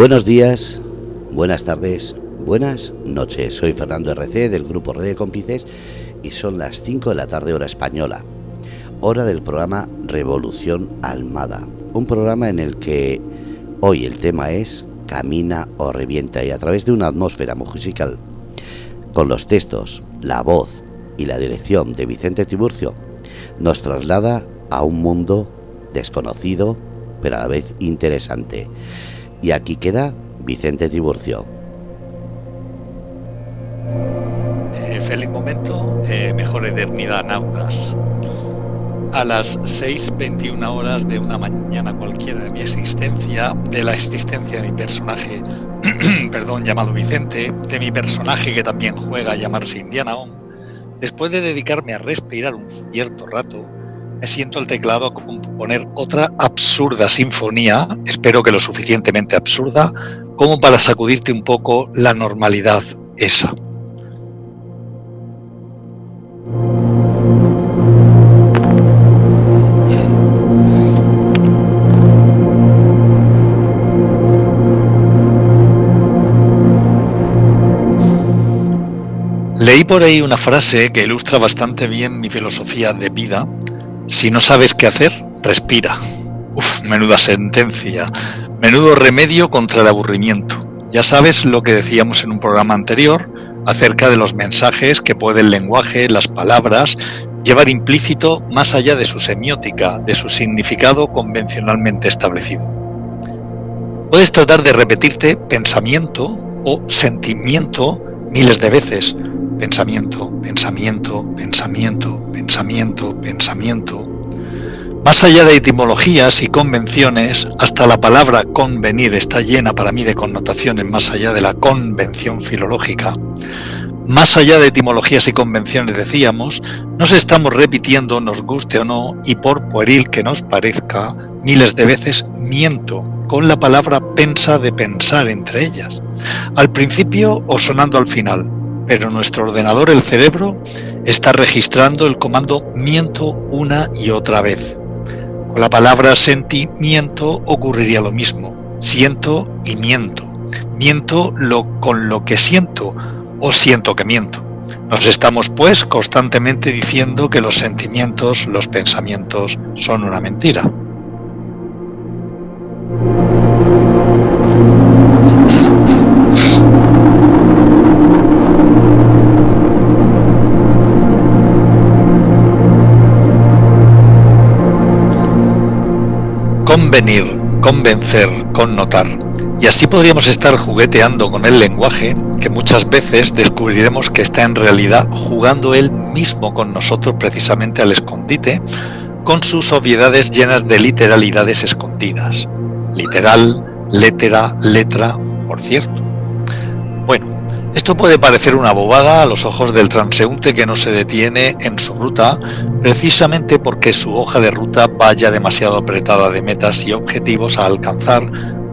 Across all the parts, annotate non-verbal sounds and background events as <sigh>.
Buenos días, buenas tardes, buenas noches. Soy Fernando RC del grupo Red de Cómplices y son las 5 de la tarde hora española, hora del programa Revolución Almada, un programa en el que hoy el tema es Camina o revienta y a través de una atmósfera musical con los textos, la voz y la dirección de Vicente Tiburcio nos traslada a un mundo desconocido pero a la vez interesante. Y aquí queda Vicente Tiburcio. Eh, feliz momento, eh, mejor eternidad, nautas. A las 6.21 horas de una mañana cualquiera de mi existencia, de la existencia de mi personaje, <clears throat> perdón, llamado Vicente, de mi personaje que también juega a llamarse Indiana On, después de dedicarme a respirar un cierto rato, me siento al teclado a componer otra absurda sinfonía, espero que lo suficientemente absurda, como para sacudirte un poco la normalidad esa. Leí por ahí una frase que ilustra bastante bien mi filosofía de vida si no sabes qué hacer, respira. Uf, menuda sentencia. Menudo remedio contra el aburrimiento. Ya sabes lo que decíamos en un programa anterior acerca de los mensajes que puede el lenguaje, las palabras, llevar implícito más allá de su semiótica, de su significado convencionalmente establecido. Puedes tratar de repetirte pensamiento o sentimiento miles de veces, pensamiento, pensamiento, pensamiento, pensamiento, pensamiento. Más allá de etimologías y convenciones, hasta la palabra convenir está llena para mí de connotaciones más allá de la convención filológica. Más allá de etimologías y convenciones decíamos, nos estamos repitiendo, nos guste o no, y por pueril que nos parezca, miles de veces miento con la palabra pensa de pensar entre ellas, al principio o sonando al final, pero nuestro ordenador, el cerebro, está registrando el comando miento una y otra vez. Con la palabra sentimiento ocurriría lo mismo. Siento y miento. Miento lo, con lo que siento o siento que miento. Nos estamos pues constantemente diciendo que los sentimientos, los pensamientos son una mentira. Convenir, convencer, connotar. Y así podríamos estar jugueteando con el lenguaje que muchas veces descubriremos que está en realidad jugando él mismo con nosotros precisamente al escondite, con sus obviedades llenas de literalidades escondidas. Literal, letra, letra, por cierto. Bueno, esto puede parecer una bobada a los ojos del transeúnte que no se detiene en su ruta precisamente porque su hoja de ruta vaya demasiado apretada de metas y objetivos a alcanzar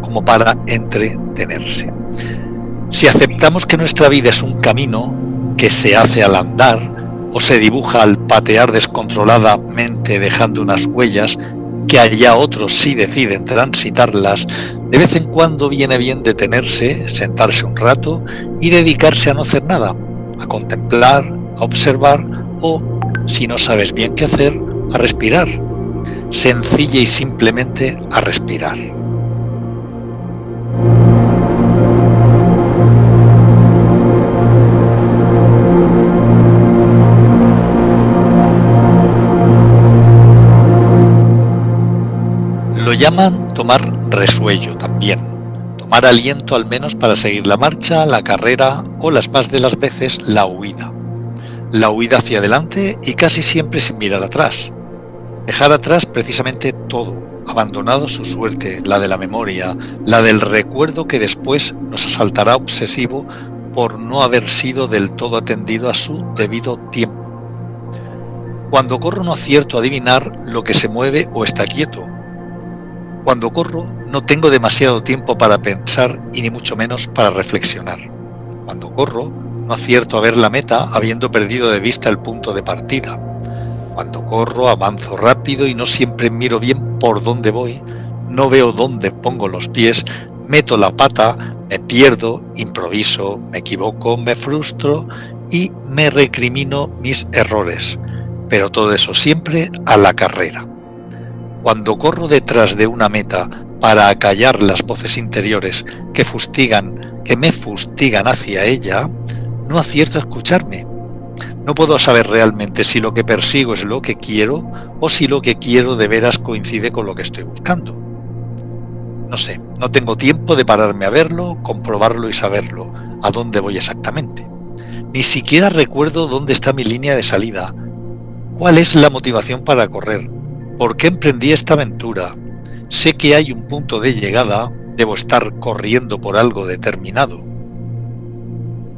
como para entretenerse. Si aceptamos que nuestra vida es un camino que se hace al andar o se dibuja al patear descontroladamente dejando unas huellas que allá otros sí deciden transitarlas, de vez en cuando viene bien detenerse, sentarse un rato y dedicarse a no hacer nada, a contemplar, a observar o, si no sabes bien qué hacer, a respirar. Sencilla y simplemente a respirar. Lo llaman tomar resuello también, tomar aliento al menos para seguir la marcha, la carrera o las más de las veces la huida. La huida hacia adelante y casi siempre sin mirar atrás. Dejar atrás precisamente todo, abandonado su suerte, la de la memoria, la del recuerdo que después nos asaltará obsesivo por no haber sido del todo atendido a su debido tiempo. Cuando corro no acierto a adivinar lo que se mueve o está quieto, cuando corro no tengo demasiado tiempo para pensar y ni mucho menos para reflexionar. Cuando corro no acierto a ver la meta habiendo perdido de vista el punto de partida. Cuando corro avanzo rápido y no siempre miro bien por dónde voy, no veo dónde pongo los pies, meto la pata, me pierdo, improviso, me equivoco, me frustro y me recrimino mis errores. Pero todo eso siempre a la carrera. Cuando corro detrás de una meta para acallar las voces interiores que fustigan, que me fustigan hacia ella, no acierto a escucharme. No puedo saber realmente si lo que persigo es lo que quiero o si lo que quiero de veras coincide con lo que estoy buscando. No sé, no tengo tiempo de pararme a verlo, comprobarlo y saberlo, a dónde voy exactamente. Ni siquiera recuerdo dónde está mi línea de salida. ¿Cuál es la motivación para correr? ¿Por qué emprendí esta aventura? Sé que hay un punto de llegada, debo estar corriendo por algo determinado.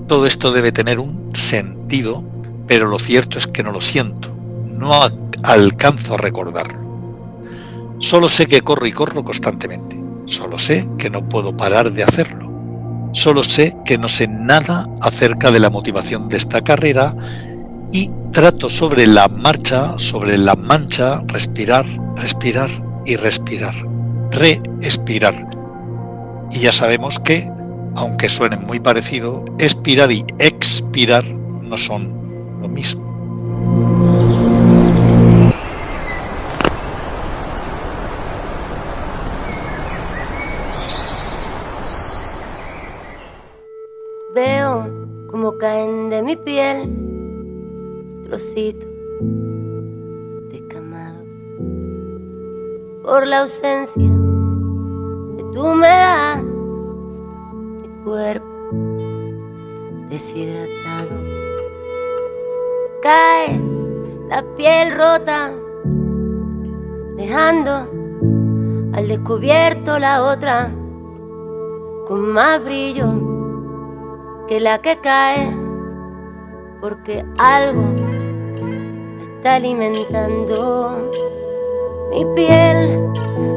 Todo esto debe tener un sentido, pero lo cierto es que no lo siento, no alcanzo a recordarlo. Solo sé que corro y corro constantemente. Solo sé que no puedo parar de hacerlo. Solo sé que no sé nada acerca de la motivación de esta carrera y trato sobre la marcha, sobre la mancha, respirar, respirar y respirar. Respirar. Y ya sabemos que, aunque suenen muy parecido, expirar y expirar no son lo mismo. caen de mi piel trocitos descamados por la ausencia de tu humedad, mi cuerpo deshidratado. Cae la piel rota, dejando al descubierto la otra con más brillo que la que cae, porque algo está alimentando mi piel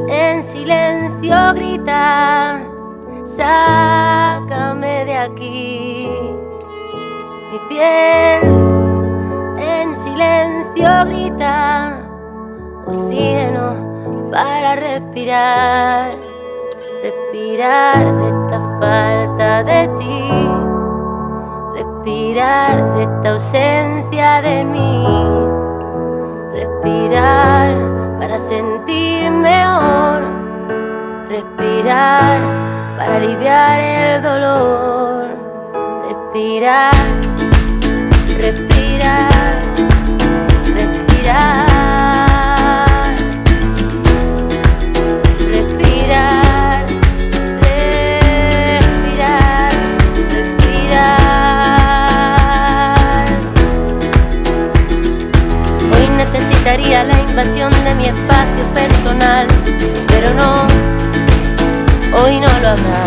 en silencio grita, sácame de aquí. Mi piel en silencio grita, oxígeno para respirar, respirar de esta falta de ti respirar de esta ausencia de mí, respirar para sentir mejor, respirar para aliviar el dolor, respirar, respirar, respirar. Daría la invasión de mi espacio personal, pero no, hoy no lo habrá.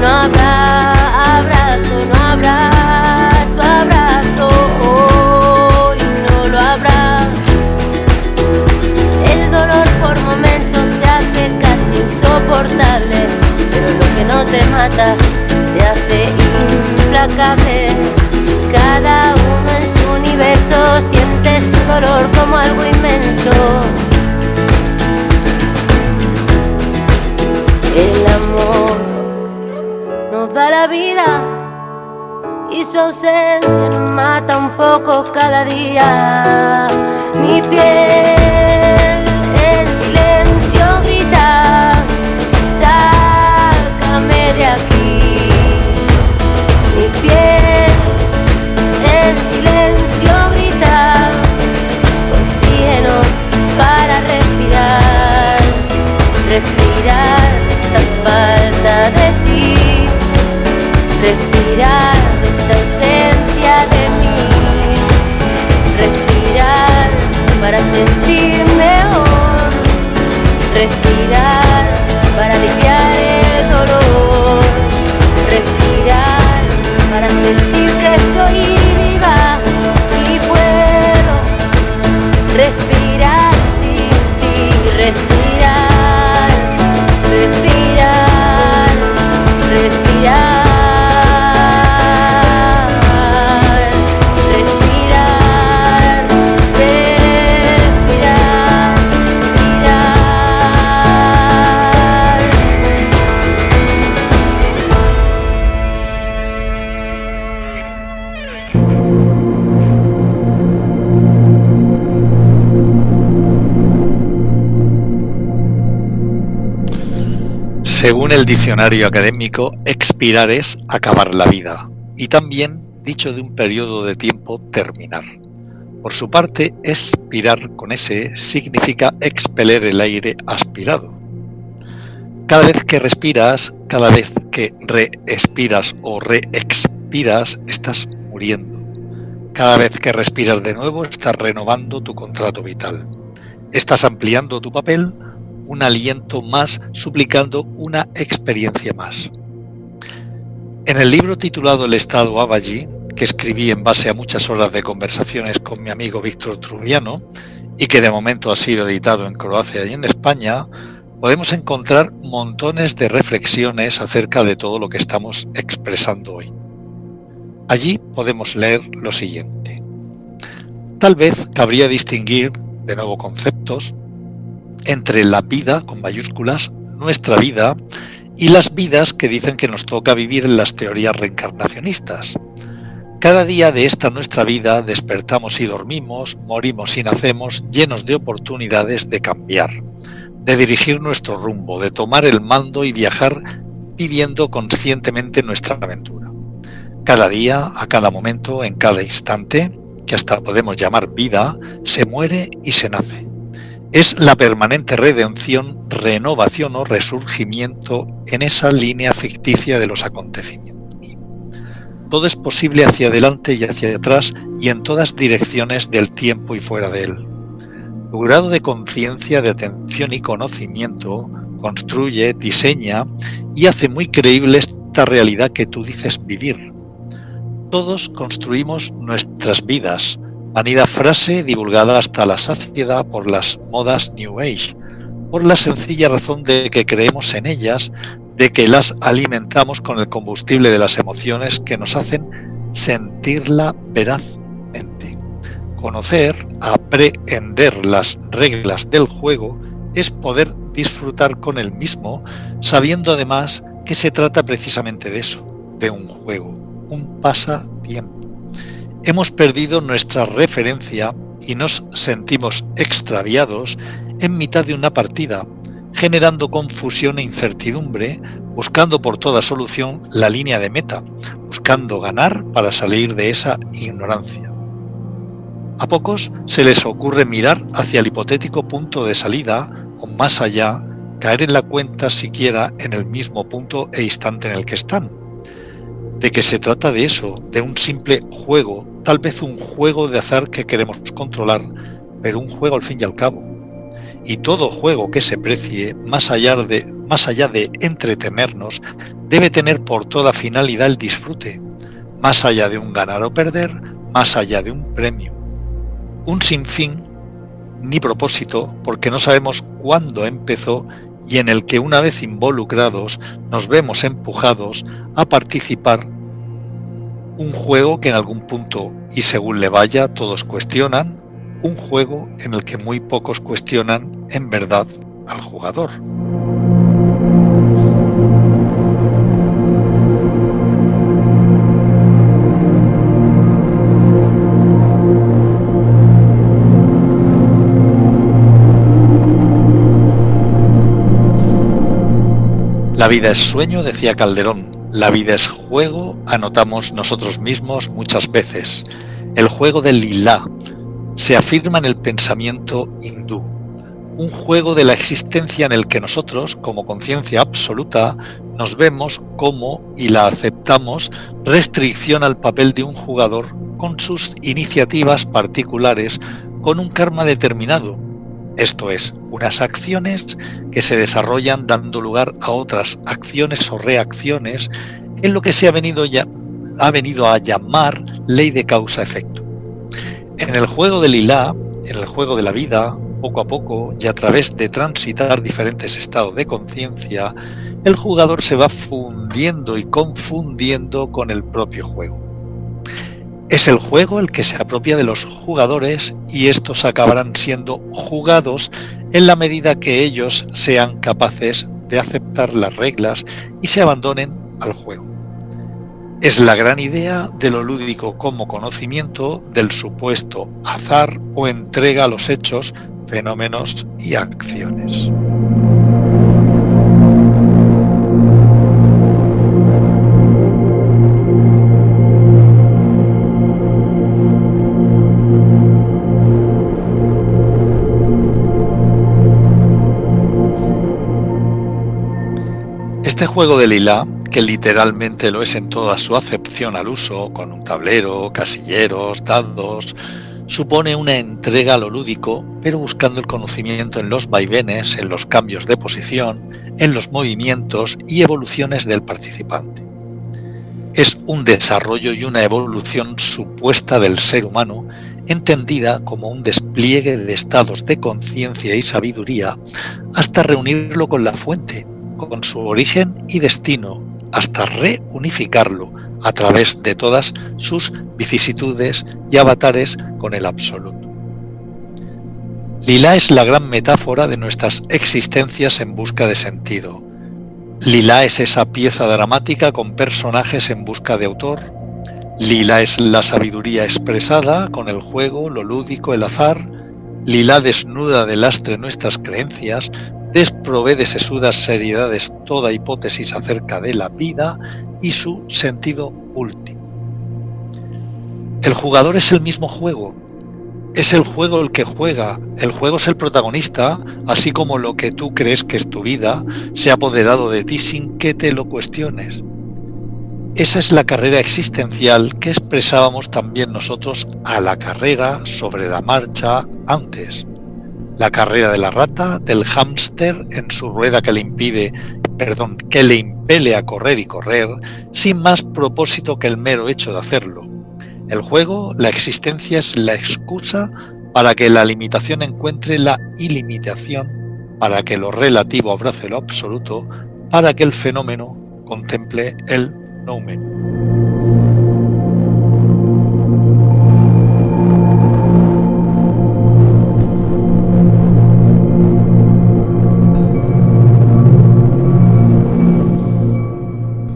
No habrá abrazo, no habrá tu abrazo, hoy no lo habrá. El dolor por momentos se hace casi insoportable, pero lo que no te mata te hace implacable. Cada uno universo siente su dolor como algo inmenso. El amor nos da la vida y su ausencia nos mata un poco cada día. Mi piel en silencio grita, sácame de aquí. Respirar esta falta de Según el diccionario académico, expirar es acabar la vida y también, dicho de un periodo de tiempo, terminar. Por su parte, expirar con S significa expeler el aire aspirado. Cada vez que respiras, cada vez que reespiras o reexpiras, estás muriendo. Cada vez que respiras de nuevo, estás renovando tu contrato vital. Estás ampliando tu papel, un aliento más, suplicando una experiencia más. En el libro titulado El Estado Abaji, que escribí en base a muchas horas de conversaciones con mi amigo Víctor Trubiano y que de momento ha sido editado en Croacia y en España, podemos encontrar montones de reflexiones acerca de todo lo que estamos expresando hoy. Allí podemos leer lo siguiente. Tal vez cabría distinguir, de nuevo conceptos, entre la vida, con mayúsculas, nuestra vida, y las vidas que dicen que nos toca vivir en las teorías reencarnacionistas. Cada día de esta nuestra vida despertamos y dormimos, morimos y nacemos llenos de oportunidades de cambiar, de dirigir nuestro rumbo, de tomar el mando y viajar viviendo conscientemente nuestra aventura. Cada día, a cada momento, en cada instante, que hasta podemos llamar vida, se muere y se nace. Es la permanente redención, renovación o resurgimiento en esa línea ficticia de los acontecimientos. Todo es posible hacia adelante y hacia atrás y en todas direcciones del tiempo y fuera de él. Tu grado de conciencia, de atención y conocimiento construye, diseña y hace muy creíble esta realidad que tú dices vivir. Todos construimos nuestras vidas, manida frase divulgada hasta la saciedad por las modas New Age, por la sencilla razón de que creemos en ellas, de que las alimentamos con el combustible de las emociones que nos hacen sentirla verazmente. Conocer, aprehender las reglas del juego es poder disfrutar con el mismo, sabiendo además que se trata precisamente de eso, de un juego, un pasatiempo. Hemos perdido nuestra referencia y nos sentimos extraviados en mitad de una partida, generando confusión e incertidumbre, buscando por toda solución la línea de meta, buscando ganar para salir de esa ignorancia. A pocos se les ocurre mirar hacia el hipotético punto de salida o más allá, caer en la cuenta siquiera en el mismo punto e instante en el que están. De que se trata de eso, de un simple juego, tal vez un juego de azar que queremos controlar, pero un juego al fin y al cabo y todo juego que se precie, más allá, de, más allá de entretenernos, debe tener por toda finalidad el disfrute, más allá de un ganar o perder, más allá de un premio. Un sinfín ni propósito porque no sabemos cuándo empezó y en el que una vez involucrados nos vemos empujados a participar un juego que en algún punto y según le vaya todos cuestionan, un juego en el que muy pocos cuestionan en verdad al jugador. La vida es sueño, decía Calderón. La vida es juego, anotamos nosotros mismos muchas veces. El juego del lila, se afirma en el pensamiento hindú, un juego de la existencia en el que nosotros, como conciencia absoluta, nos vemos como y la aceptamos restricción al papel de un jugador con sus iniciativas particulares, con un karma determinado, esto es, unas acciones que se desarrollan dando lugar a otras acciones o reacciones en lo que se ha venido, ya, ha venido a llamar ley de causa-efecto. En el juego del Lilá, en el juego de la vida, poco a poco y a través de transitar diferentes estados de conciencia, el jugador se va fundiendo y confundiendo con el propio juego. Es el juego el que se apropia de los jugadores y estos acabarán siendo jugados en la medida que ellos sean capaces de aceptar las reglas y se abandonen al juego. Es la gran idea de lo lúdico como conocimiento del supuesto azar o entrega a los hechos, fenómenos y acciones. Este juego de lila, que literalmente lo es en toda su acepción al uso, con un tablero, casilleros, dados, supone una entrega a lo lúdico, pero buscando el conocimiento en los vaivenes, en los cambios de posición, en los movimientos y evoluciones del participante. Es un desarrollo y una evolución supuesta del ser humano, entendida como un despliegue de estados de conciencia y sabiduría, hasta reunirlo con la fuente, con su origen y destino, hasta reunificarlo a través de todas sus vicisitudes y avatares con el absoluto. Lila es la gran metáfora de nuestras existencias en busca de sentido. Lila es esa pieza dramática con personajes en busca de autor. Lila es la sabiduría expresada con el juego, lo lúdico, el azar. Lila desnuda de lastre nuestras creencias, desprove de sesudas seriedades toda hipótesis acerca de la vida y su sentido último. El jugador es el mismo juego, es el juego el que juega, el juego es el protagonista, así como lo que tú crees que es tu vida se ha apoderado de ti sin que te lo cuestiones. Esa es la carrera existencial que expresábamos también nosotros a la carrera sobre la marcha antes la carrera de la rata, del hámster en su rueda que le impide, perdón, que le impele a correr y correr, sin más propósito que el mero hecho de hacerlo. El juego, la existencia es la excusa para que la limitación encuentre la ilimitación, para que lo relativo abrace lo absoluto, para que el fenómeno contemple el noumen.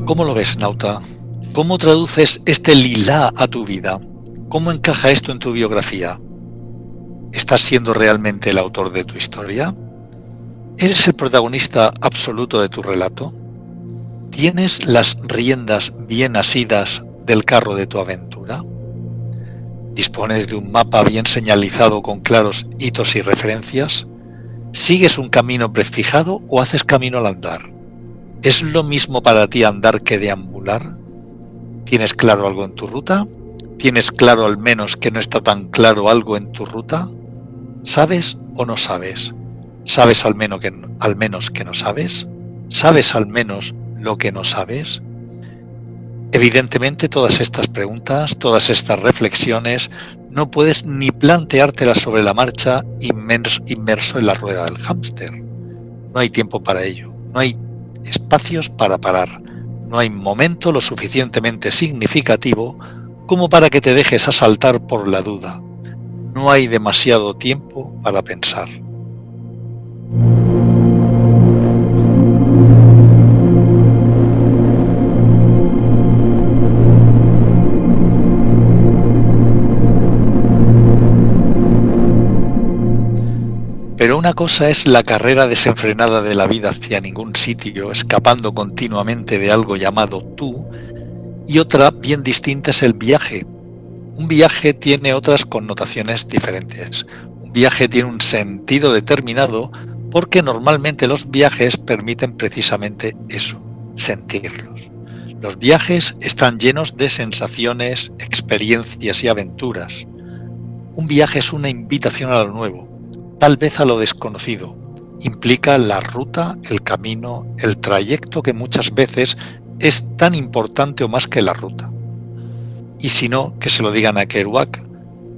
¿Cómo lo ves, Nauta? ¿Cómo traduces este lila a tu vida? ¿Cómo encaja esto en tu biografía? ¿Estás siendo realmente el autor de tu historia? ¿Eres el protagonista absoluto de tu relato? ¿Tienes las riendas bien asidas del carro de tu aventura? ¿Dispones de un mapa bien señalizado con claros hitos y referencias? ¿Sigues un camino prefijado o haces camino al andar? ¿Es lo mismo para ti andar que deambular? ¿Tienes claro algo en tu ruta? ¿Tienes claro al menos que no está tan claro algo en tu ruta? ¿Sabes o no sabes? ¿Sabes al menos que, al menos que no sabes? ¿Sabes al menos lo que no sabes? Evidentemente todas estas preguntas, todas estas reflexiones, no puedes ni planteártelas sobre la marcha inmerso en la rueda del hámster. No hay tiempo para ello, no hay espacios para parar. No hay momento lo suficientemente significativo como para que te dejes asaltar por la duda. No hay demasiado tiempo para pensar. Pero una cosa es la carrera desenfrenada de la vida hacia ningún sitio, escapando continuamente de algo llamado tú, y otra bien distinta es el viaje. Un viaje tiene otras connotaciones diferentes. Un viaje tiene un sentido determinado porque normalmente los viajes permiten precisamente eso, sentirlos. Los viajes están llenos de sensaciones, experiencias y aventuras. Un viaje es una invitación a lo nuevo, tal vez a lo desconocido. Implica la ruta, el camino, el trayecto que muchas veces es tan importante o más que la ruta. Y si no, que se lo digan a Kerouac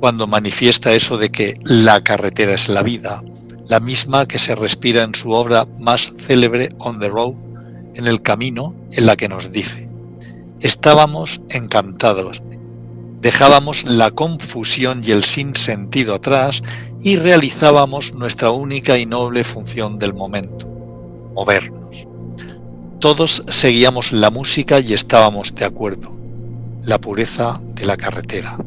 cuando manifiesta eso de que la carretera es la vida, la misma que se respira en su obra más célebre On the Road, en el camino, en la que nos dice, estábamos encantados, dejábamos la confusión y el sinsentido atrás y realizábamos nuestra única y noble función del momento, movernos. Todos seguíamos la música y estábamos de acuerdo, la pureza de la carretera.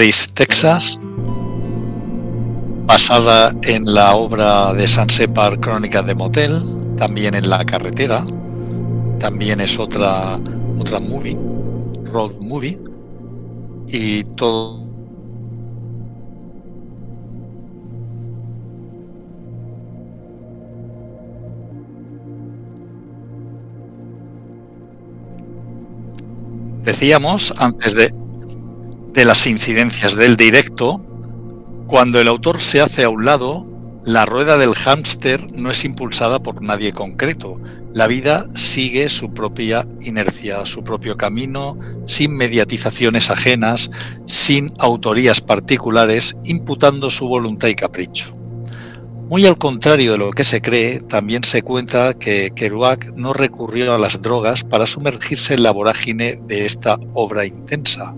Texas, basada en la obra de San Separ Crónicas de Motel, también en la carretera, también es otra otra movie, road movie, y todo Decíamos antes de, de las incidencias del directo, cuando el autor se hace a un lado, la rueda del hámster no es impulsada por nadie concreto. La vida sigue su propia inercia, su propio camino, sin mediatizaciones ajenas, sin autorías particulares, imputando su voluntad y capricho. Muy al contrario de lo que se cree, también se cuenta que Kerouac no recurrió a las drogas para sumergirse en la vorágine de esta obra intensa,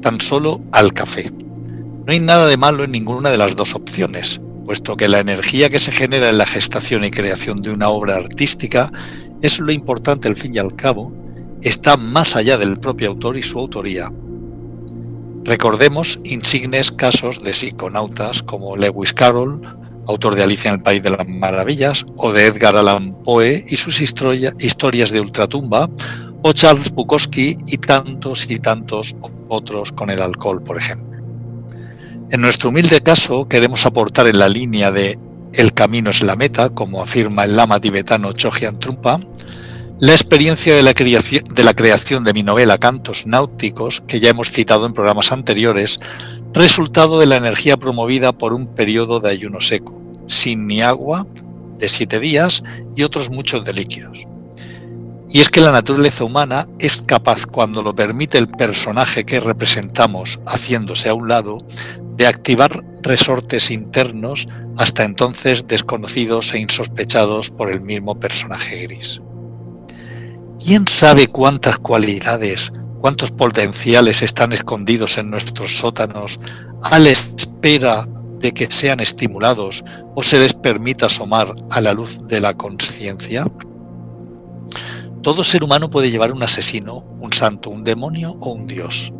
tan solo al café. No hay nada de malo en ninguna de las dos opciones, puesto que la energía que se genera en la gestación y creación de una obra artística es lo importante al fin y al cabo, está más allá del propio autor y su autoría. Recordemos insignes casos de psiconautas como Lewis Carroll autor de Alicia en el País de las Maravillas, o de Edgar Allan Poe y sus historias de ultratumba, o Charles Bukowski y tantos y tantos otros con el alcohol, por ejemplo. En nuestro humilde caso queremos aportar en la línea de El camino es la meta, como afirma el lama tibetano Chogyam Trungpa, la experiencia de la, creación, de mi novela Cantos Náuticos, que ya hemos citado en programas anteriores, resultado de la energía promovida por un periodo de ayuno seco, sin ni agua, de siete días y otros muchos de líquidos. Y es que la naturaleza humana es capaz, cuando lo permite el personaje que representamos haciéndose a un lado, de activar resortes internos hasta entonces desconocidos e insospechados por el mismo personaje gris. ¿Quién sabe cuántas cualidades, cuántos potenciales están escondidos en nuestros sótanos a la espera de que sean estimulados o se les permita asomar a la luz de la conciencia? Todo ser humano puede llevar un asesino, un santo, un demonio o un dios.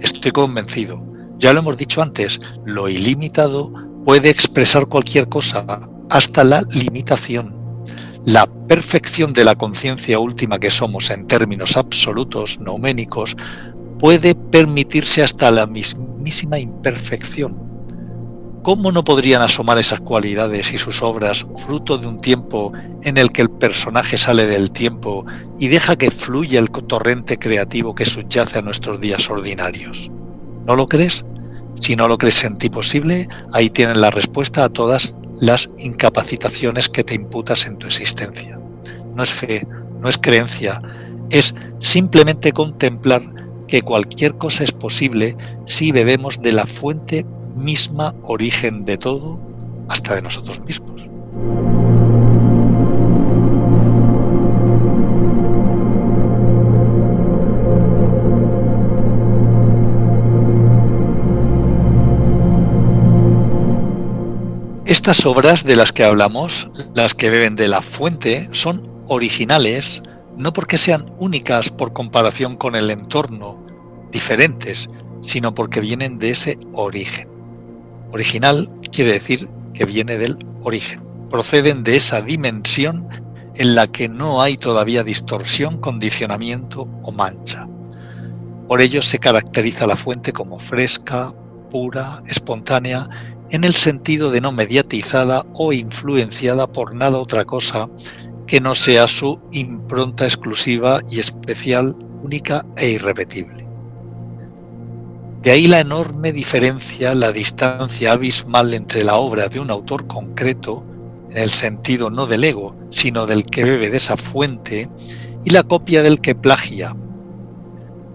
Estoy convencido. Ya lo hemos dicho antes, lo ilimitado puede expresar cualquier cosa, hasta la limitación. La perfección de la conciencia última que somos en términos absolutos, nouménicos, puede permitirse hasta la mismísima imperfección. ¿Cómo no podrían asomar esas cualidades y sus obras fruto de un tiempo en el que el personaje sale del tiempo y deja que fluya el torrente creativo que subyace a nuestros días ordinarios? ¿No lo crees? Si no lo crees en ti posible, ahí tienen la respuesta a todas las incapacitaciones que te imputas en tu existencia. No es fe, no es creencia, es simplemente contemplar que cualquier cosa es posible si bebemos de la fuente misma origen de todo, hasta de nosotros mismos. Estas obras de las que hablamos, las que beben de la fuente, son originales no porque sean únicas por comparación con el entorno, diferentes, sino porque vienen de ese origen. Original quiere decir que viene del origen, proceden de esa dimensión en la que no hay todavía distorsión, condicionamiento o mancha. Por ello se caracteriza la fuente como fresca, pura, espontánea en el sentido de no mediatizada o influenciada por nada otra cosa que no sea su impronta exclusiva y especial, única e irrepetible. De ahí la enorme diferencia, la distancia abismal entre la obra de un autor concreto, en el sentido no del ego, sino del que bebe de esa fuente, y la copia del que plagia,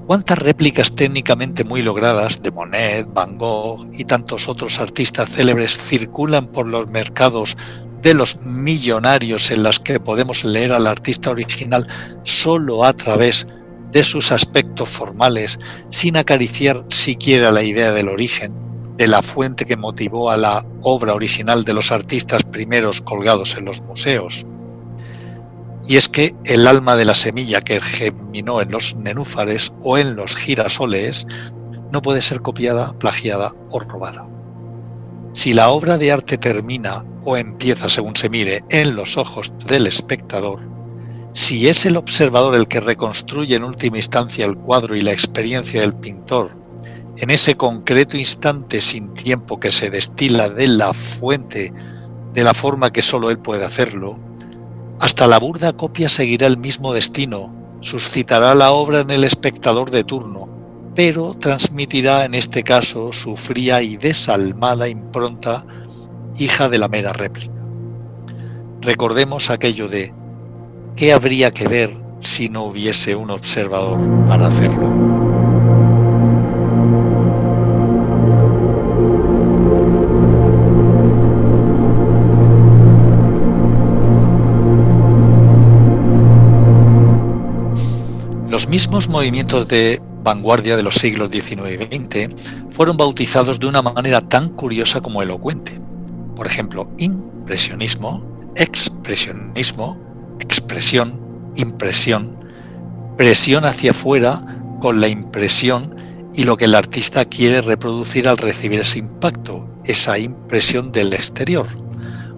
¿Cuántas réplicas técnicamente muy logradas de Monet, Van Gogh y tantos otros artistas célebres circulan por los mercados de los millonarios en las que podemos leer al artista original solo a través de sus aspectos formales, sin acariciar siquiera la idea del origen, de la fuente que motivó a la obra original de los artistas primeros colgados en los museos? Y es que el alma de la semilla que germinó en los nenúfares o en los girasoles no puede ser copiada, plagiada o robada. Si la obra de arte termina o empieza, según se mire, en los ojos del espectador, si es el observador el que reconstruye en última instancia el cuadro y la experiencia del pintor, en ese concreto instante sin tiempo que se destila de la fuente de la forma que sólo él puede hacerlo, hasta la burda copia seguirá el mismo destino, suscitará la obra en el espectador de turno, pero transmitirá en este caso su fría y desalmada impronta, hija de la mera réplica. Recordemos aquello de ¿qué habría que ver si no hubiese un observador para hacerlo? Los mismos movimientos de vanguardia de los siglos XIX y XX, fueron bautizados de una manera tan curiosa como elocuente. Por ejemplo, impresionismo, expresionismo, expresión, impresión, presión hacia afuera con la impresión y lo que el artista quiere reproducir al recibir ese impacto, esa impresión del exterior.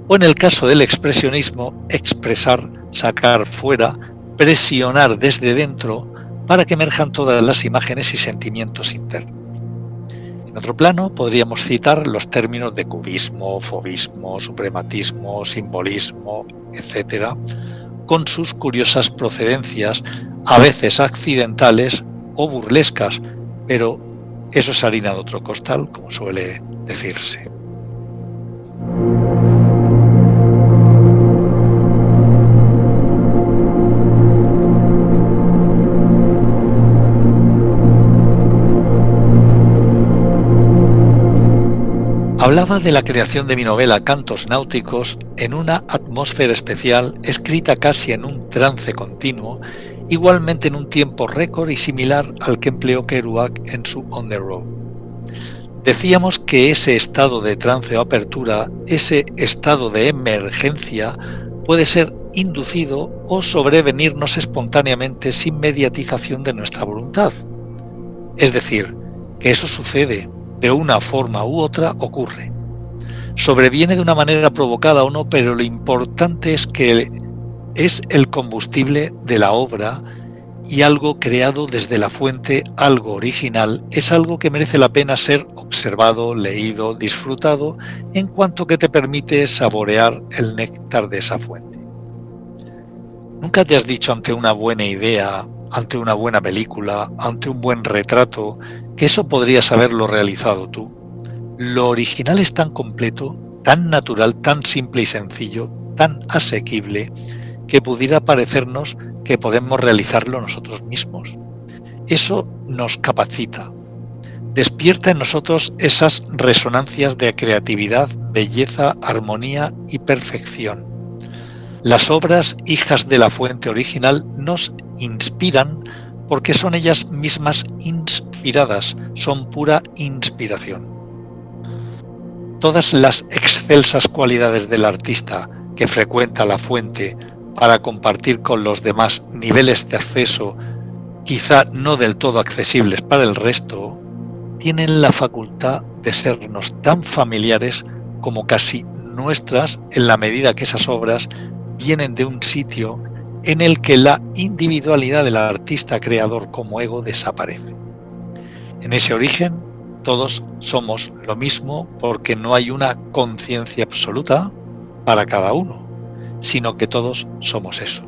O en el caso del expresionismo, expresar, sacar fuera, presionar desde dentro para que emerjan todas las imágenes y sentimientos internos. En otro plano podríamos citar los términos de cubismo, fobismo, suprematismo, simbolismo, etc., con sus curiosas procedencias, a veces accidentales o burlescas, pero eso es harina de otro costal, como suele decirse. Hablaba de la creación de mi novela Cantos Náuticos en una atmósfera especial, escrita casi en un trance continuo, igualmente en un tiempo récord y similar al que empleó Kerouac en su On the Road. Decíamos que ese estado de trance o apertura, ese estado de emergencia, puede ser inducido o sobrevenirnos espontáneamente sin mediatización de nuestra voluntad. Es decir, que eso sucede de una forma u otra ocurre. Sobreviene de una manera provocada o no, pero lo importante es que es el combustible de la obra y algo creado desde la fuente, algo original, es algo que merece la pena ser observado, leído, disfrutado, en cuanto que te permite saborear el néctar de esa fuente. Nunca te has dicho ante una buena idea, ante una buena película, ante un buen retrato, que eso podrías haberlo realizado tú. Lo original es tan completo, tan natural, tan simple y sencillo, tan asequible, que pudiera parecernos que podemos realizarlo nosotros mismos. Eso nos capacita, despierta en nosotros esas resonancias de creatividad, belleza, armonía y perfección. Las obras hijas de la fuente original nos inspiran porque son ellas mismas inspiradas, son pura inspiración. Todas las excelsas cualidades del artista que frecuenta la fuente para compartir con los demás niveles de acceso, quizá no del todo accesibles para el resto, tienen la facultad de sernos tan familiares como casi nuestras en la medida que esas obras vienen de un sitio en el que la individualidad del artista creador como ego desaparece. En ese origen todos somos lo mismo porque no hay una conciencia absoluta para cada uno, sino que todos somos eso.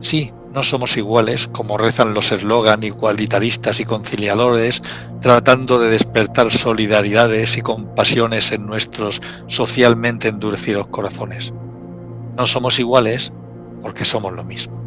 Sí, no somos iguales, como rezan los eslogan igualitaristas y conciliadores, tratando de despertar solidaridades y compasiones en nuestros socialmente endurecidos corazones. No somos iguales porque somos lo mismo.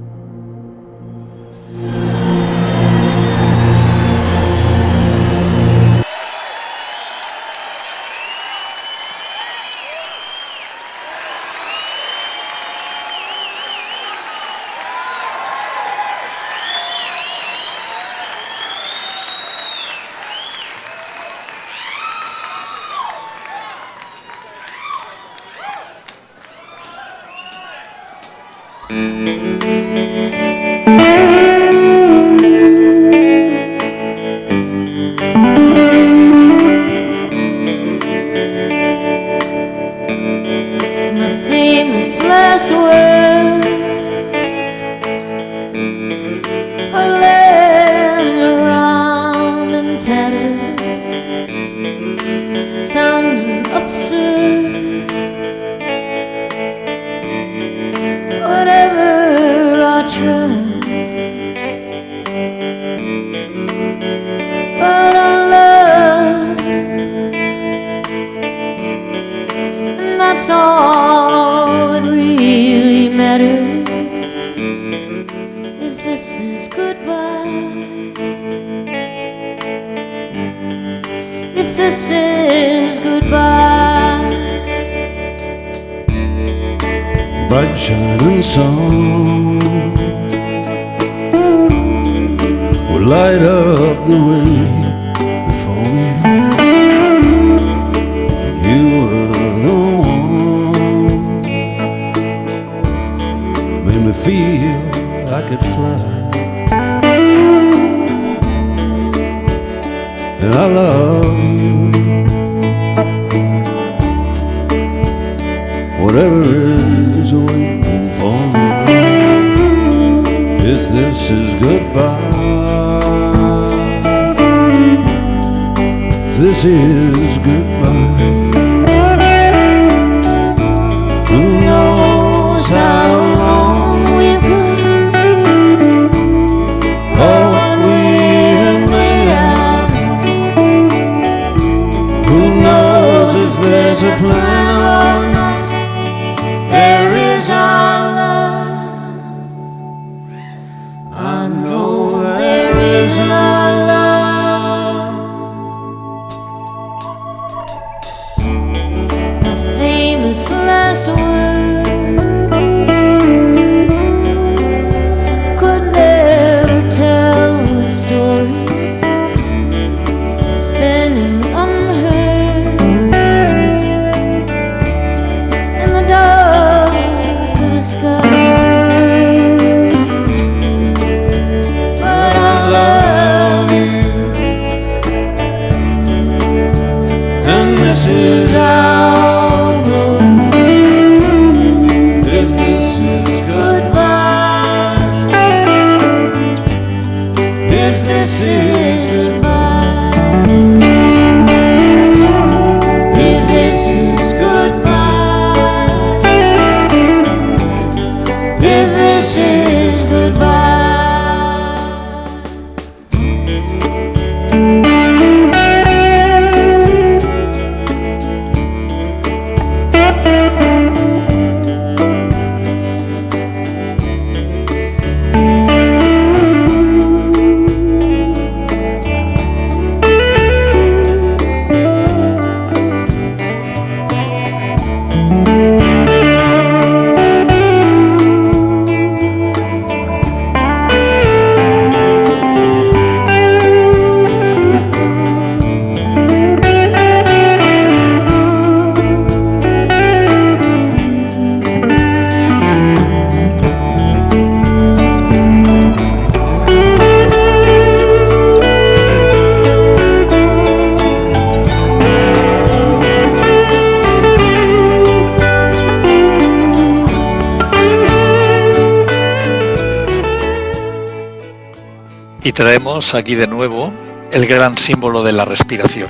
Aquí de nuevo el gran símbolo de la respiración.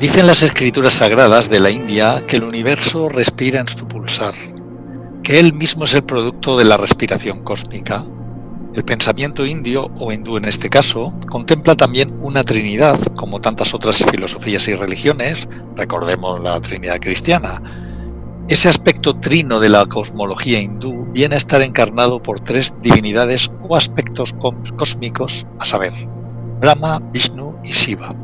Dicen las escrituras sagradas de la India que el universo respira en su pulsar, que él mismo es el producto de la respiración cósmica. El pensamiento indio, o hindú en este caso, contempla también una trinidad, como tantas otras filosofías y religiones, recordemos la trinidad cristiana, ese aspecto trino de la cosmología hindú viene a estar encarnado por tres divinidades o aspectos cos- cósmicos, a saber, Brahma, Vishnu y Shiva.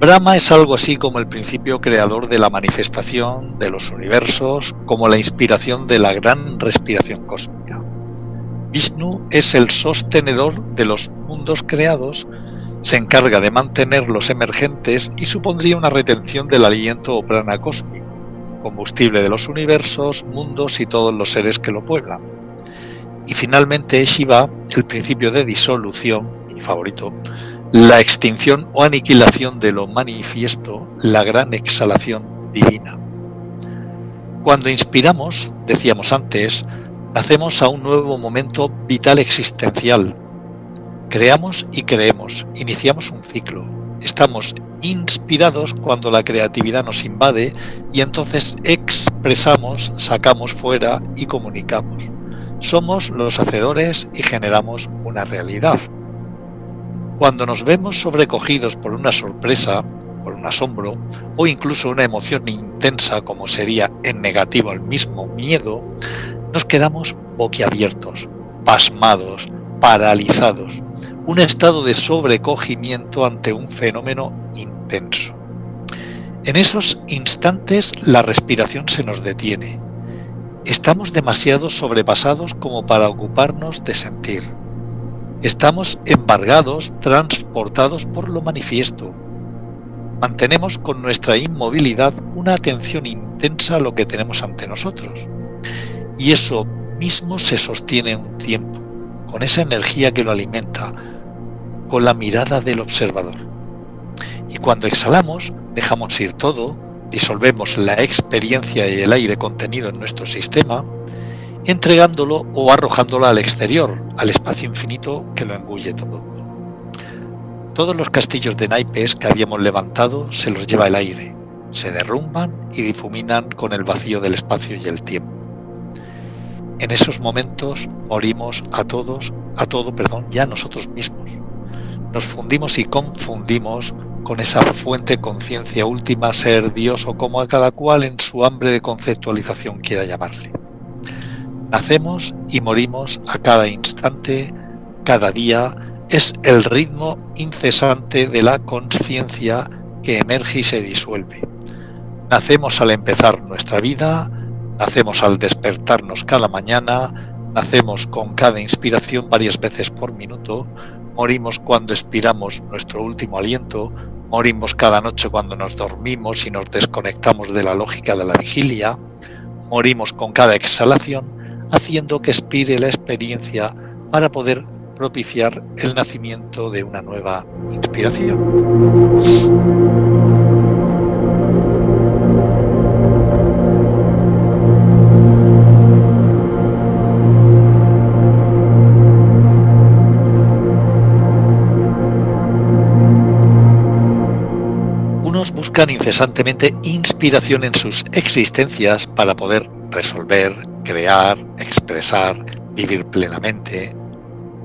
Brahma es algo así como el principio creador de la manifestación de los universos, como la inspiración de la gran respiración cósmica. Vishnu es el sostenedor de los mundos creados, se encarga de mantenerlos emergentes y supondría una retención del aliento o prana cósmico combustible de los universos, mundos y todos los seres que lo pueblan. Y finalmente Shiva, el principio de disolución, mi favorito, la extinción o aniquilación de lo manifiesto, la gran exhalación divina. Cuando inspiramos, decíamos antes, nacemos a un nuevo momento vital existencial. Creamos y creemos, iniciamos un ciclo, estamos inspirados cuando la creatividad nos invade y entonces expresamos, sacamos fuera y comunicamos. Somos los hacedores y generamos una realidad. Cuando nos vemos sobrecogidos por una sorpresa, por un asombro o incluso una emoción intensa como sería en negativo el mismo miedo, nos quedamos boquiabiertos, pasmados, paralizados, un estado de sobrecogimiento ante un fenómeno intenso. En esos instantes la respiración se nos detiene. Estamos demasiado sobrepasados como para ocuparnos de sentir. Estamos embargados, transportados por lo manifiesto. Mantenemos con nuestra inmovilidad una atención intensa a lo que tenemos ante nosotros. Y eso mismo se sostiene un tiempo, con esa energía que lo alimenta, con la mirada del observador. Y cuando exhalamos, dejamos ir todo, disolvemos la experiencia y el aire contenido en nuestro sistema, entregándolo o arrojándolo al exterior, al espacio infinito que lo engulle todo. Todos los castillos de naipes que habíamos levantado se los lleva el aire, se derrumban y difuminan con el vacío del espacio y el tiempo. En esos momentos morimos a todos, a todo, perdón, ya nosotros mismos. Nos fundimos y confundimos con esa fuente conciencia última, ser Dios o como a cada cual en su hambre de conceptualización quiera llamarle. Nacemos y morimos a cada instante, cada día, es el ritmo incesante de la conciencia que emerge y se disuelve. Nacemos al empezar nuestra vida, nacemos al despertarnos cada mañana, nacemos con cada inspiración varias veces por minuto, morimos cuando expiramos nuestro último aliento, morimos cada noche cuando nos dormimos y nos desconectamos de la lógica de la vigilia, morimos con cada exhalación, haciendo que expire la experiencia para poder propiciar el nacimiento de una nueva inspiración. Buscan incesantemente inspiración en sus existencias para poder resolver, crear, expresar, vivir plenamente.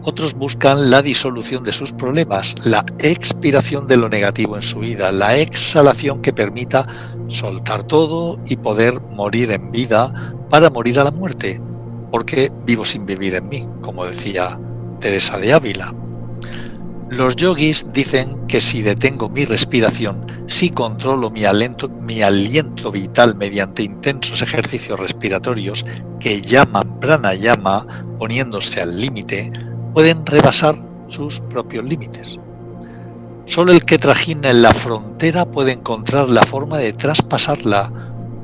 Otros buscan la disolución de sus problemas, la expiración de lo negativo en su vida, la exhalación que permita soltar todo y poder morir en vida para morir a la muerte, porque vivo sin vivir en mí, como decía Teresa de Ávila. Los yogis dicen que si detengo mi respiración, si controlo mi aliento, mi aliento vital mediante intensos ejercicios respiratorios que llaman pranayama, poniéndose al límite, pueden rebasar sus propios límites. Solo el que trajina en la frontera puede encontrar la forma de traspasarla.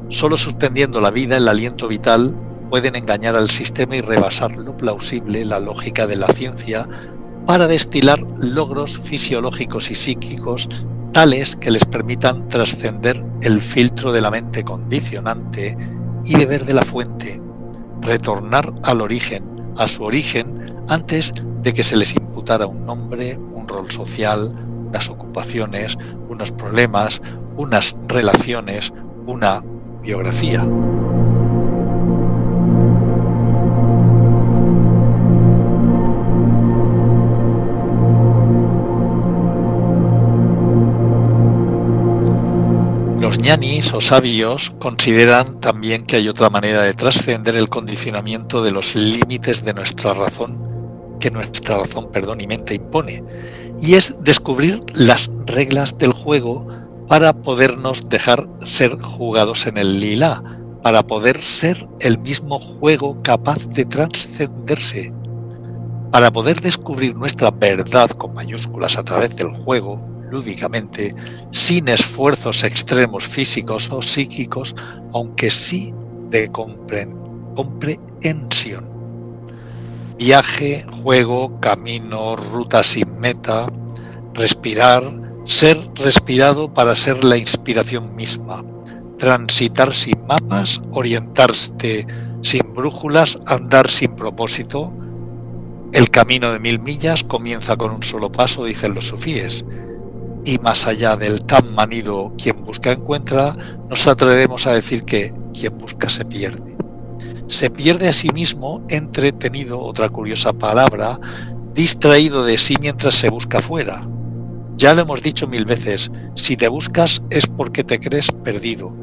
Solo suspendiendo la vida, el aliento vital, pueden engañar al sistema y rebasar lo plausible, la lógica de la ciencia, para destilar logros fisiológicos y psíquicos tales que les permitan trascender el filtro de la mente condicionante y beber de la fuente, retornar al origen, a su origen, antes de que se les imputara un nombre, un rol social, unas ocupaciones, unos problemas, unas relaciones, una biografía. Ñanis o sabios consideran también que hay otra manera de trascender el condicionamiento de los límites de nuestra razón, que nuestra razón, perdón, y mente impone, y es descubrir las reglas del juego para podernos dejar ser jugados en el lila, para poder ser el mismo juego capaz de trascenderse, para poder descubrir nuestra verdad con mayúsculas a través del juego, lúdicamente, sin esfuerzos extremos físicos o psíquicos, aunque sí de comprensión. Viaje, juego, camino, ruta sin meta, respirar, ser respirado para ser la inspiración misma, transitar sin mapas, orientarse sin brújulas, andar sin propósito. El camino de mil millas comienza con un solo paso, dicen los sufíes, y más allá del tan manido quien busca encuentra, nos atrevemos a decir que quien busca se pierde. Se pierde a sí mismo entretenido, otra curiosa palabra, distraído de sí mientras se busca fuera. Ya lo hemos dicho mil veces, si te buscas es porque te crees perdido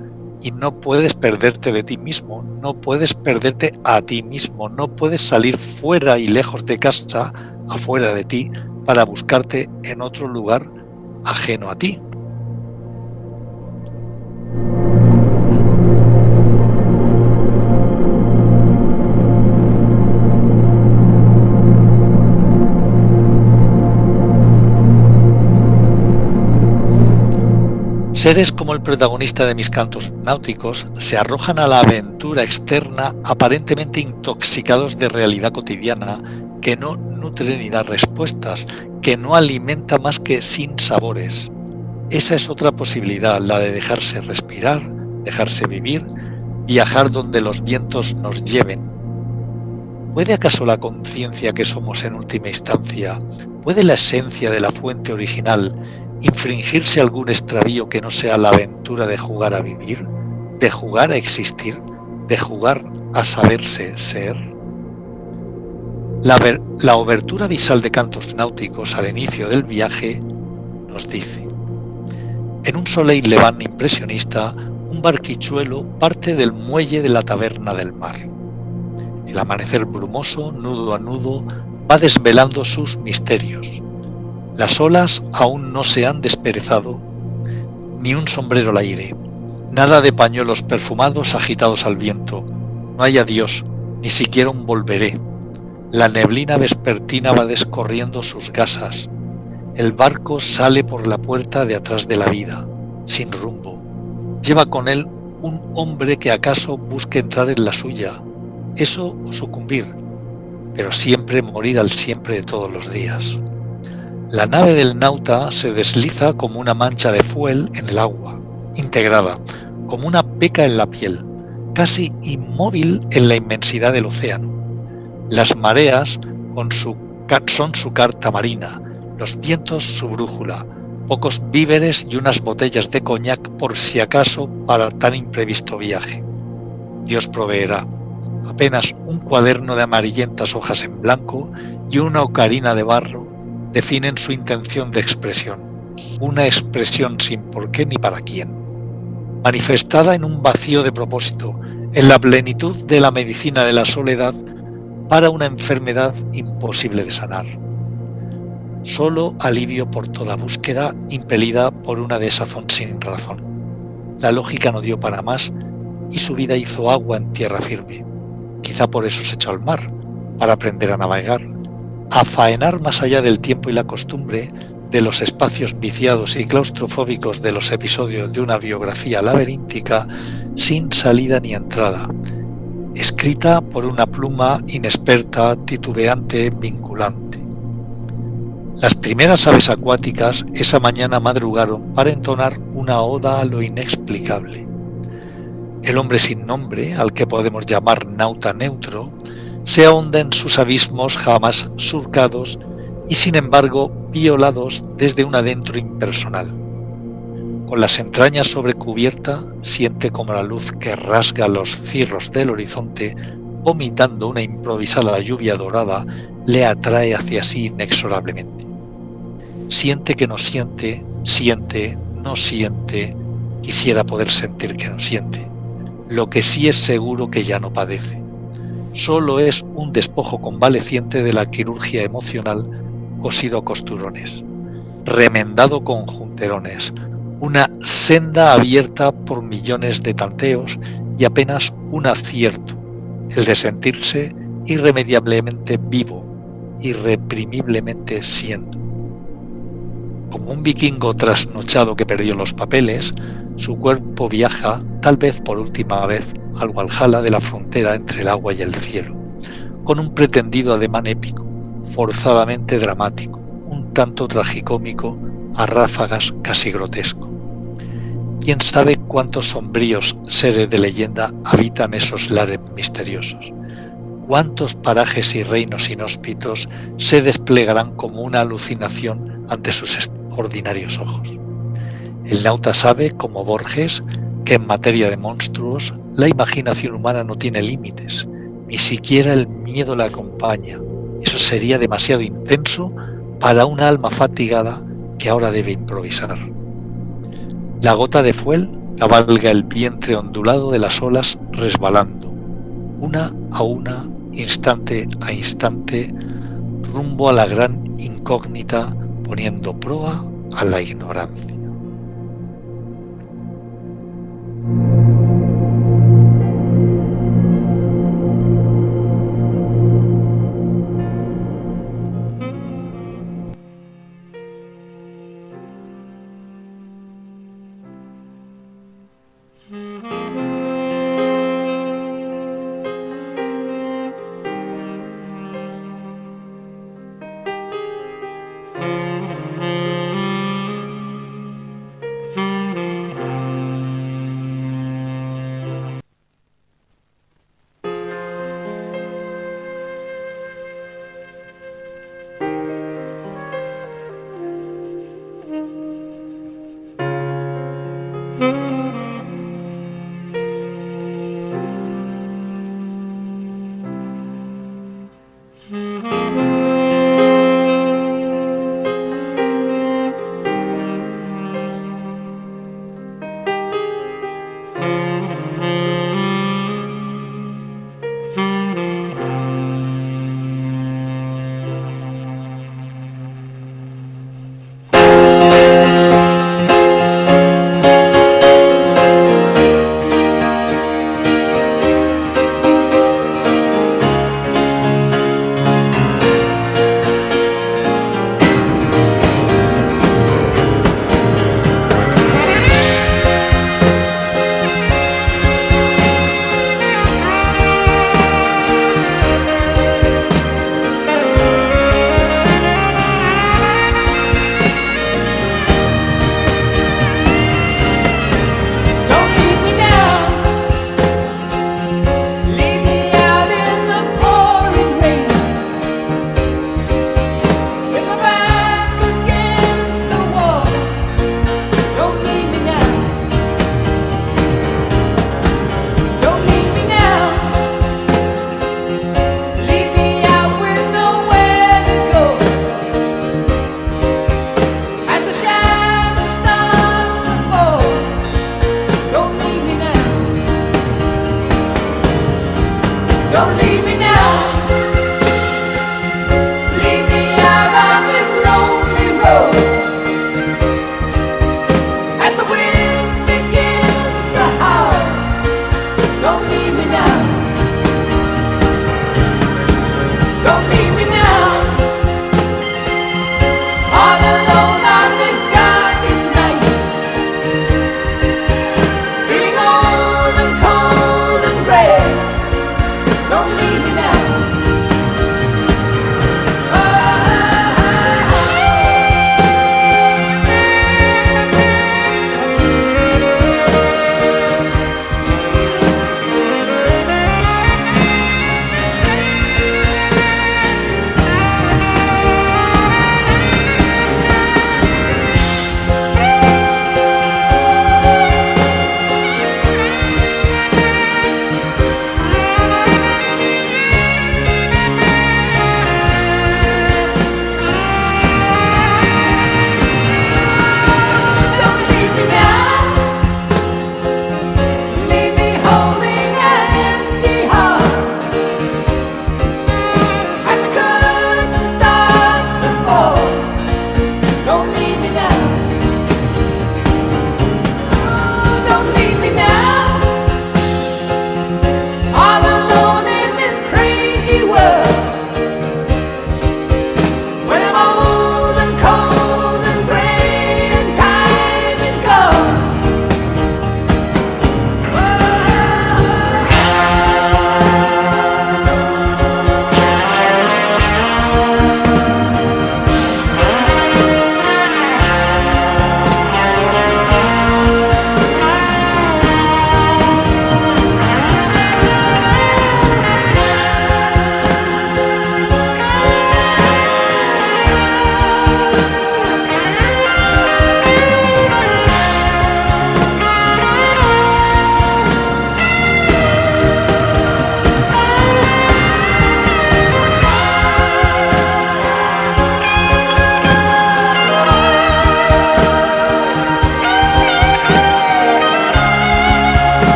y no puedes perderte de ti mismo, no puedes perderte a ti mismo, no puedes salir fuera y lejos de casa, afuera de ti, para buscarte en otro lugar ajeno a ti. Seres como el protagonista de mis cantos náuticos se arrojan a la aventura externa aparentemente intoxicados de realidad cotidiana que no nutre ni da respuestas, que no alimenta más que sin sabores. Esa es otra posibilidad, la de dejarse respirar, dejarse vivir, viajar donde los vientos nos lleven. ¿Puede acaso la conciencia que somos en última instancia, puede la esencia de la fuente original infringirse algún extravío que no sea la aventura de jugar a vivir, de jugar a existir, de jugar a saberse ser? La, obertura visal de cantos náuticos al inicio del viaje nos dice, en un soleil levant impresionista, un barquichuelo parte del muelle de la taberna del mar. El amanecer brumoso, nudo a nudo, va desvelando sus misterios las olas aún no se han desperezado, ni un sombrero al aire, nada de pañuelos perfumados agitados al viento, no hay adiós, ni siquiera un volveré. La neblina vespertina va descorriendo sus gasas. El barco sale por la puerta de atrás de la vida, sin rumbo. Lleva con él un hombre que acaso busque entrar en la suya, eso o sucumbir, pero siempre morir al siempre de todos los días. La nave del nauta se desliza como una mancha de fuel en el agua, integrada, como una peca en la piel, casi inmóvil en la inmensidad del océano. Las mareas son su carta marina, los vientos su brújula, pocos víveres y unas botellas de coñac por si acaso para tan imprevisto viaje. Dios proveerá. Apenas un cuaderno de amarillentas hojas en blanco y una ocarina de barro definen su intención de expresión, una expresión sin por qué ni para quién, manifestada en un vacío de propósito, en la plenitud de la medicina de la soledad para una enfermedad imposible de sanar. Solo alivio por toda búsqueda impelida por una desazón sin razón. La lógica no dio para más y su vida hizo agua en tierra firme. Quizá por eso se echó al mar, para aprender a navegar, a faenar más allá del tiempo y la costumbre, de los espacios viciados y claustrofóbicos de los episodios de una biografía laberíntica sin salida ni entrada, escrita por una pluma inexperta, titubeante, vinculante. Las primeras aves acuáticas esa mañana madrugaron para entonar una oda a lo inexplicable. El hombre sin nombre, al que podemos llamar nauta neutro, se ahonda en sus abismos jamás surcados y sin embargo violados desde un adentro impersonal. Con las entrañas sobre cubierta, siente como la luz que rasga los cirros del horizonte, vomitando una improvisada lluvia dorada, le atrae hacia sí inexorablemente. Siente que no siente, siente, no siente, quisiera poder sentir que no siente. Lo que sí es seguro que ya no padece solo es un despojo convaleciente de la quirurgia emocional cosido a costurones, remendado con junterones, una senda abierta por millones de tanteos y apenas un acierto, el de sentirse irremediablemente vivo, irreprimiblemente siendo. Como un vikingo trasnochado que perdió los papeles, su cuerpo viaja, tal vez por última vez, al Valhalla de la frontera entre el agua y el cielo, con un pretendido ademán épico, forzadamente dramático, un tanto tragicómico, a ráfagas casi grotesco. ¿Quién sabe cuántos sombríos seres de leyenda habitan esos lares misteriosos? ¿Cuántos parajes y reinos inhóspitos se desplegarán como una alucinación ante sus ordinarios ojos? El nauta sabe, como Borges, que en materia de monstruos la imaginación humana no tiene límites, ni siquiera el miedo la acompaña. Eso sería demasiado intenso para una alma fatigada que ahora debe improvisar. La gota de fuel cabalga el vientre ondulado de las olas resbalando, una a una, instante a instante, rumbo a la gran incógnita poniendo proa a la ignorancia. Mm-hmm.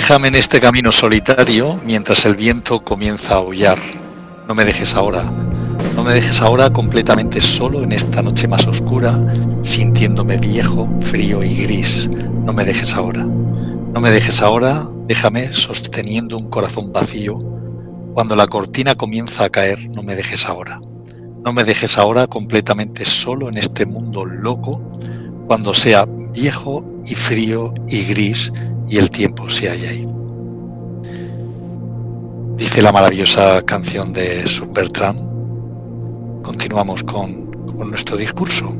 Déjame en este camino solitario mientras el viento comienza a aullar. No me dejes ahora. No me dejes ahora completamente solo en esta noche más oscura, sintiéndome viejo, frío y gris. No me dejes ahora. No me dejes ahora, déjame sosteniendo un corazón vacío. Cuando la cortina comienza a caer, no me dejes ahora. No me dejes ahora completamente solo en este mundo loco, cuando sea viejo y frío y gris y el tiempo Dice la maravillosa canción de Supertramp. Continuamos con, con nuestro discurso.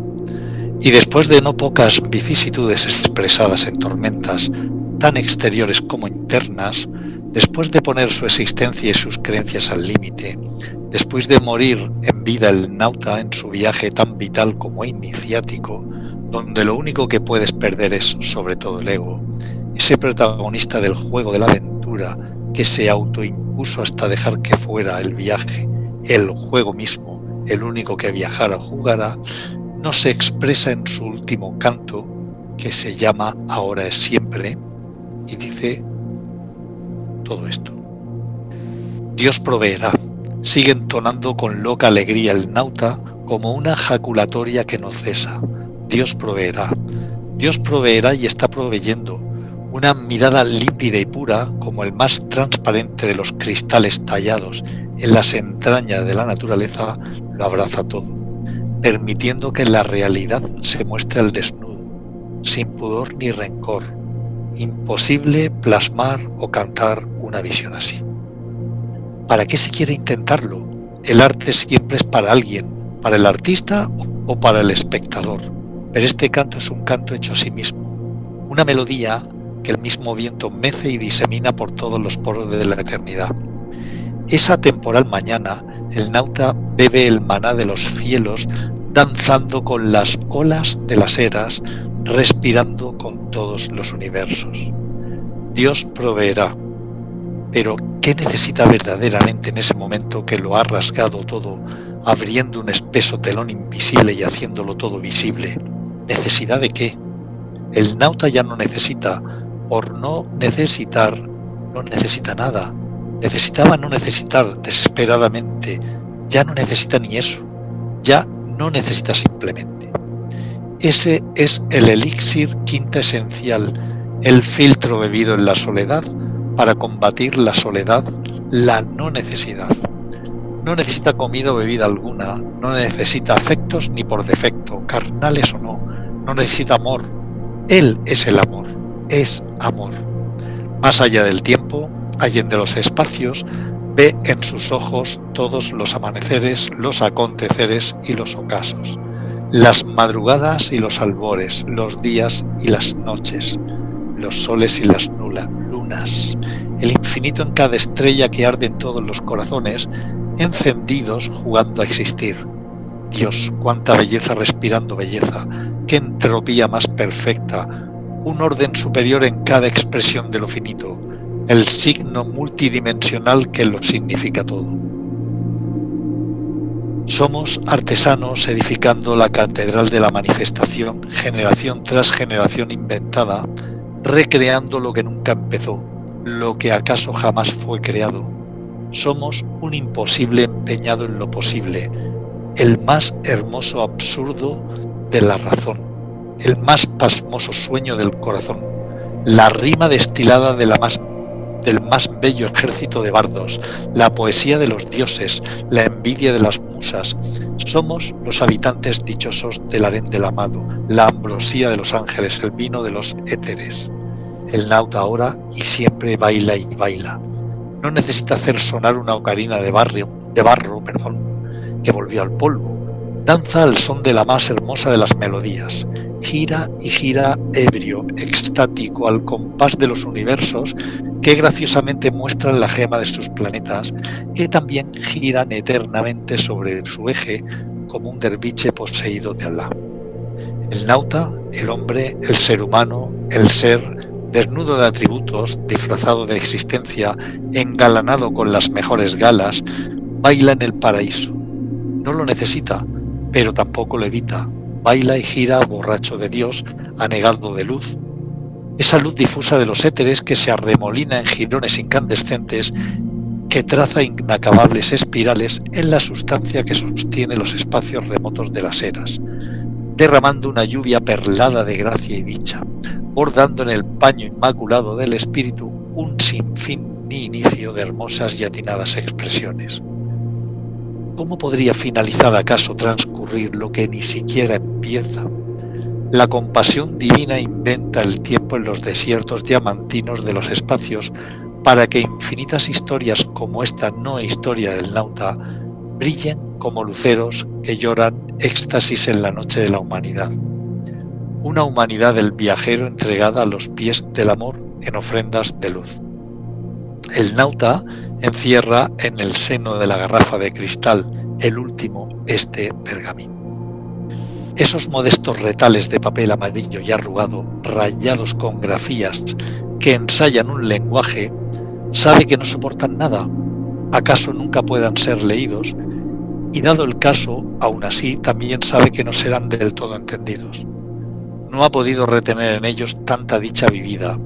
Y después de no pocas vicisitudes expresadas en tormentas tan exteriores como internas, después de poner su existencia y sus creencias al límite, después de morir en vida el nauta en su viaje tan vital como iniciático, donde lo único que puedes perder es sobre todo el ego, ese protagonista del juego de la aventura que se autoimpuso hasta dejar que fuera el viaje, el juego mismo, el único que viajara o jugara, no se expresa en su último canto, que se llama Ahora es siempre, y dice todo esto. Dios proveerá, sigue entonando con loca alegría el nauta como una jaculatoria que no cesa. Dios proveerá, Dios proveerá y está proveyendo, una mirada límpida y pura como el más transparente de los cristales tallados en las entrañas de la naturaleza lo abraza todo, permitiendo que la realidad se muestre al desnudo, sin pudor ni rencor. Imposible plasmar o cantar una visión así. ¿Para qué se quiere intentarlo? El arte siempre es para alguien, para el artista o para el espectador, pero este canto es un canto hecho a sí mismo, una melodía que el mismo viento mece y disemina por todos los poros de la eternidad. Esa temporal mañana, el nauta bebe el maná de los cielos, danzando con las olas de las eras, respirando con todos los universos. Dios proveerá, pero ¿qué necesita verdaderamente en ese momento que lo ha rasgado todo, abriendo un espeso telón invisible y haciéndolo todo visible? ¿Necesidad de qué? El nauta ya no necesita por no necesitar, no necesita nada. Necesitaba no necesitar desesperadamente. Ya no necesita ni eso. Ya no necesita simplemente. Ese es el elixir quinta esencial, el filtro bebido en la soledad para combatir la soledad, la no necesidad. No necesita comida o bebida alguna, no necesita afectos ni por defecto, carnales o no, no necesita amor. Él es el amor es amor. Más allá del tiempo, allende los espacios, ve en sus ojos todos los amaneceres, los aconteceres y los ocasos, las madrugadas y los albores, los días y las noches, los soles y las nulas, lunas, el infinito en cada estrella que arde en todos los corazones, encendidos jugando a existir. Dios, cuánta belleza respirando belleza, qué entropía más perfecta, un orden superior en cada expresión de lo finito, el signo multidimensional que lo significa todo. Somos artesanos edificando la catedral de la manifestación, generación tras generación inventada, recreando lo que nunca empezó, lo que acaso jamás fue creado. Somos un imposible empeñado en lo posible, el más hermoso absurdo de la razón el más pasmoso sueño del corazón, la rima destilada del más bello ejército de bardos, la poesía de los dioses, la envidia de las musas. Somos los habitantes dichosos del harén del amado, la ambrosía de los ángeles, el vino de los éteres. El nauta ahora y siempre baila y baila. No necesita hacer sonar una ocarina de barrio, de barro, perdón, que volvió al polvo. Danza al son de la más hermosa de las melodías, gira y gira ebrio, extático, al compás de los universos que graciosamente muestran la gema de sus planetas, que también giran eternamente sobre su eje como un derviche poseído de Alá. El nauta, el hombre, el ser humano, el ser, desnudo de atributos, disfrazado de existencia, engalanado con las mejores galas, baila en el paraíso. No lo necesita, pero tampoco lo evita, baila y gira borracho de Dios, anegado de luz. esa luz difusa de los éteres que se arremolina en jirones incandescentes que traza inacabables espirales en la sustancia que sostiene los espacios remotos de las eras, derramando una lluvia perlada de gracia y dicha, bordando en el paño inmaculado del espíritu un sinfín ni inicio de hermosas y atinadas expresiones. ¿Cómo podría finalizar acaso transcurrir lo que ni siquiera empieza? La compasión divina inventa el tiempo en los desiertos diamantinos de los espacios para que infinitas historias como esta no historia del nauta brillen como luceros que lloran éxtasis en la noche de la humanidad. Una humanidad del viajero entregada a los pies del amor en ofrendas de luz. El nauta encierra en el seno de la garrafa de cristal el último este pergamino. Esos modestos retales de papel amarillo y arrugado, rayados con grafías que ensayan un lenguaje, sabe que no soportan nada, acaso nunca puedan ser leídos, y dado el caso, aún así, también sabe que no serán del todo entendidos. No ha podido retener en ellos tanta dicha vivida,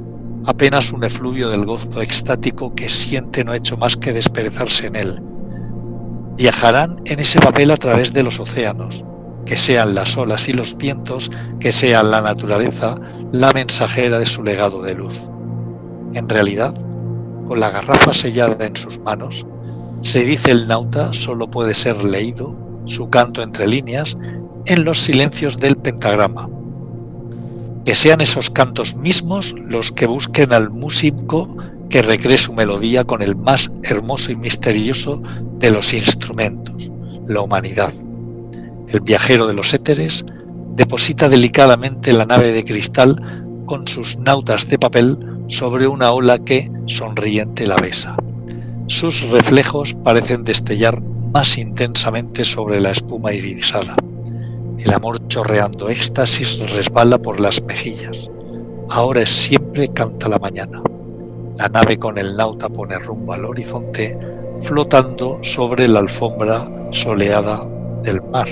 apenas un efluvio del gozo extático que siente no ha hecho más que desperezarse en él. Viajarán en ese papel a través de los océanos, que sean las olas y los vientos, que sean la naturaleza, la mensajera de su legado de luz. En realidad, con la garrafa sellada en sus manos, se dice el nauta solo puede ser leído, su canto entre líneas, en los silencios del pentagrama. Que sean esos cantos mismos los que busquen al músico que recree su melodía con el más hermoso y misterioso de los instrumentos, la humanidad el viajero de los éteres, deposita delicadamente la nave de cristal con sus nautas de papel sobre una ola que, sonriente, la besa. Sus reflejos parecen destellar más intensamente sobre la espuma iridisada. El amor chorreando éxtasis resbala por las mejillas. Ahora es siempre canta la mañana. La nave con el nauta pone rumbo al horizonte, flotando sobre la alfombra soleada del mar.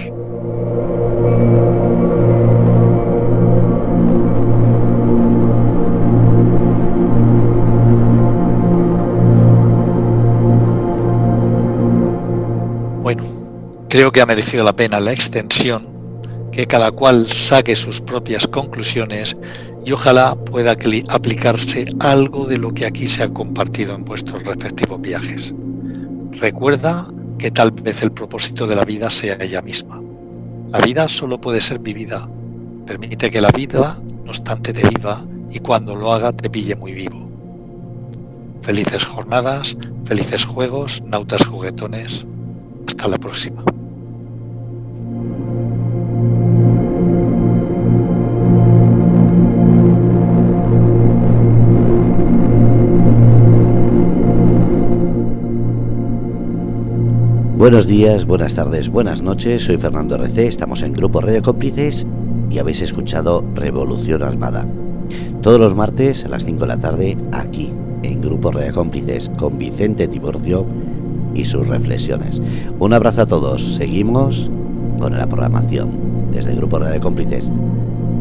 Bueno, creo que ha merecido la pena la extensión, que cada cual saque sus propias conclusiones y ojalá pueda aplicarse algo de lo que aquí se ha compartido en vuestros respectivos viajes. Recuerda que tal vez el propósito de la vida sea ella misma la vida solo puede ser vivida. Permite que la vida, no obstante, te viva y cuando lo haga te pille muy vivo. Felices jornadas, felices juegos, nautas juguetones. Hasta la próxima. Buenos días, buenas tardes, buenas noches, soy Fernando RC, estamos en Grupo Radio Cómplices y habéis escuchado Revolución Almada. Todos los martes a las 5 de la tarde, aquí, en Grupo Radio Cómplices, con Vicente Tiburcio y sus reflexiones. Un abrazo a todos, seguimos con la programación desde el Grupo Radio Cómplices.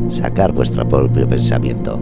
Sacar vuestro propio pensamiento.